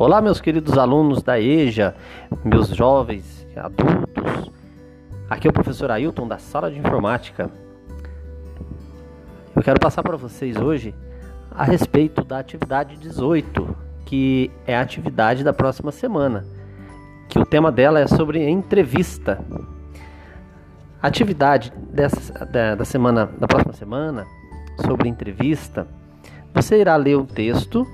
Olá, meus queridos alunos da EJA, meus jovens adultos. Aqui é o professor Ailton da Sala de Informática. Eu quero passar para vocês hoje a respeito da atividade 18, que é a atividade da próxima semana, que o tema dela é sobre entrevista. A atividade dessa, da, da semana, da próxima semana, sobre entrevista, você irá ler um texto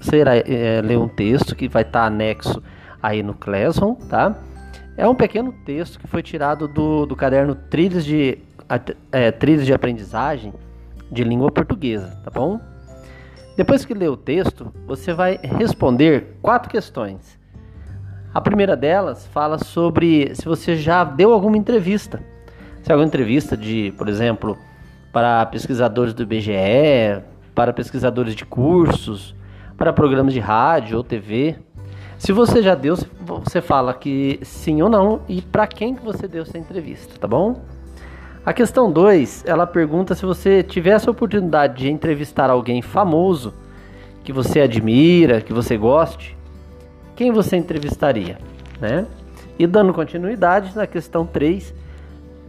você irá é, ler um texto que vai estar anexo aí no Classroom, tá? É um pequeno texto que foi tirado do, do caderno Trilhos de, é, Trilhos de Aprendizagem de Língua Portuguesa, tá bom? Depois que ler o texto, você vai responder quatro questões. A primeira delas fala sobre se você já deu alguma entrevista. Se é alguma entrevista de, por exemplo, para pesquisadores do IBGE, para pesquisadores de cursos, para programas de rádio ou TV. Se você já deu, você fala que sim ou não e para quem que você deu essa entrevista, tá bom? A questão 2, ela pergunta se você tivesse a oportunidade de entrevistar alguém famoso que você admira, que você goste, quem você entrevistaria, né? E dando continuidade na questão 3,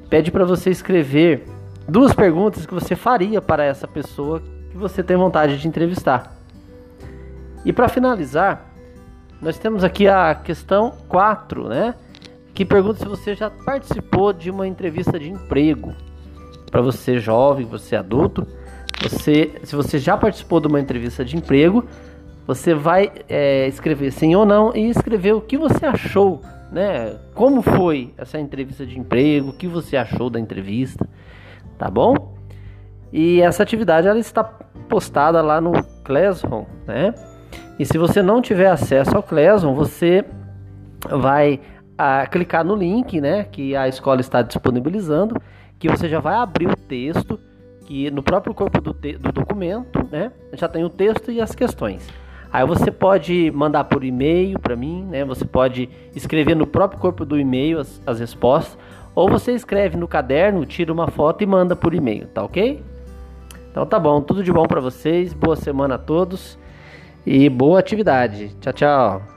pede para você escrever duas perguntas que você faria para essa pessoa que você tem vontade de entrevistar. E para finalizar, nós temos aqui a questão 4, né? Que pergunta se você já participou de uma entrevista de emprego. Para você jovem, você adulto, você, se você já participou de uma entrevista de emprego, você vai é, escrever sim ou não e escrever o que você achou, né? Como foi essa entrevista de emprego, o que você achou da entrevista, tá bom? E essa atividade ela está postada lá no Classroom, né? E se você não tiver acesso ao Classroom, você vai a, ah, clicar no link, né, que a escola está disponibilizando, que você já vai abrir o texto, que no próprio corpo do, do documento, né, já tem o texto e as questões. Aí você pode mandar por e-mail para mim, né? Você pode escrever no próprio corpo do e-mail as, as respostas, ou você escreve no caderno, tira uma foto e manda por e-mail, tá ok? Então tá bom, tudo de bom para vocês, boa semana a todos e boa atividade. Tchau, tchau.